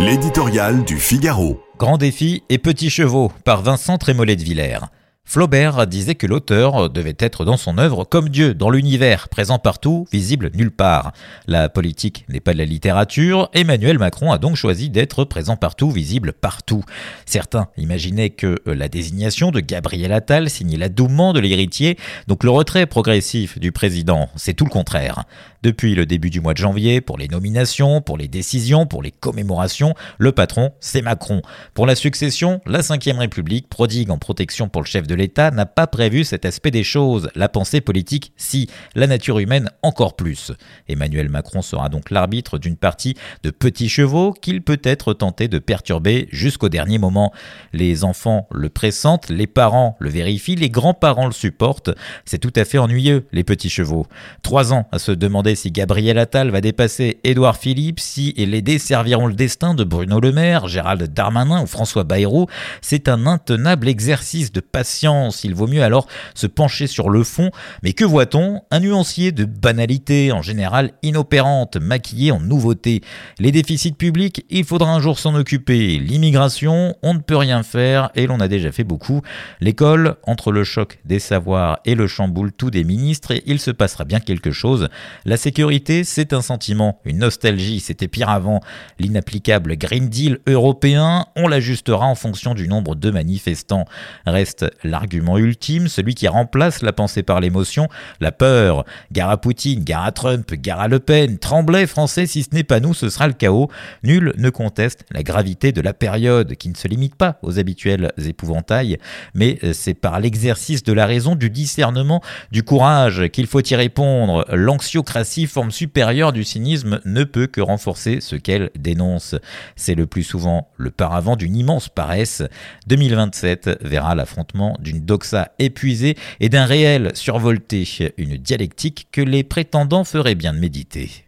L'éditorial du Figaro. Grand défi et petits chevaux par Vincent Trémollet de Villers. Flaubert disait que l'auteur devait être dans son œuvre comme Dieu, dans l'univers, présent partout, visible nulle part. La politique n'est pas de la littérature, Emmanuel Macron a donc choisi d'être présent partout, visible partout. Certains imaginaient que la désignation de Gabriel Attal signait l'adoubement de l'héritier, donc le retrait progressif du président, c'est tout le contraire. Depuis le début du mois de janvier, pour les nominations, pour les décisions, pour les commémorations, le patron, c'est Macron. Pour la succession, la Ve République, prodigue en protection pour le chef de l'État, n'a pas prévu cet aspect des choses. La pensée politique, si. La nature humaine, encore plus. Emmanuel Macron sera donc l'arbitre d'une partie de petits chevaux qu'il peut être tenté de perturber jusqu'au dernier moment. Les enfants le pressentent, les parents le vérifient, les grands-parents le supportent. C'est tout à fait ennuyeux, les petits chevaux. Trois ans à se demander si Gabriel Attal va dépasser Édouard Philippe, si les dés serviront le destin de Bruno Le Maire, Gérald Darmanin ou François Bayrou. C'est un intenable exercice de patience. Il vaut mieux alors se pencher sur le fond. Mais que voit-on? Un nuancier de banalité, en général inopérante, maquillé en nouveauté. Les déficits publics, il faudra un jour s'en occuper. L'immigration, on ne peut rien faire et l'on a déjà fait beaucoup. L'école, entre le choc des savoirs et le chamboule tout des ministres, il se passera bien quelque chose. La sécurité, c'est un sentiment, une nostalgie, c'était pire avant. L'inapplicable Green Deal européen, on l'ajustera en fonction du nombre de manifestants. Reste l'argument ultime, celui qui remplace la pensée par l'émotion, la peur. Gare à Poutine, gare à Trump, gare à Le Pen, tremblez français, si ce n'est pas nous, ce sera le chaos. Nul ne conteste la gravité de la période, qui ne se limite pas aux habituels épouvantails, mais c'est par l'exercice de la raison, du discernement, du courage qu'il faut y répondre. L'anxiocratie forme supérieure du cynisme, ne peut que renforcer ce qu'elle dénonce. C'est le plus souvent le paravent d'une immense paresse. 2027 verra l'affrontement d'une doxa épuisée et d'un réel survolté, une dialectique que les prétendants feraient bien de méditer.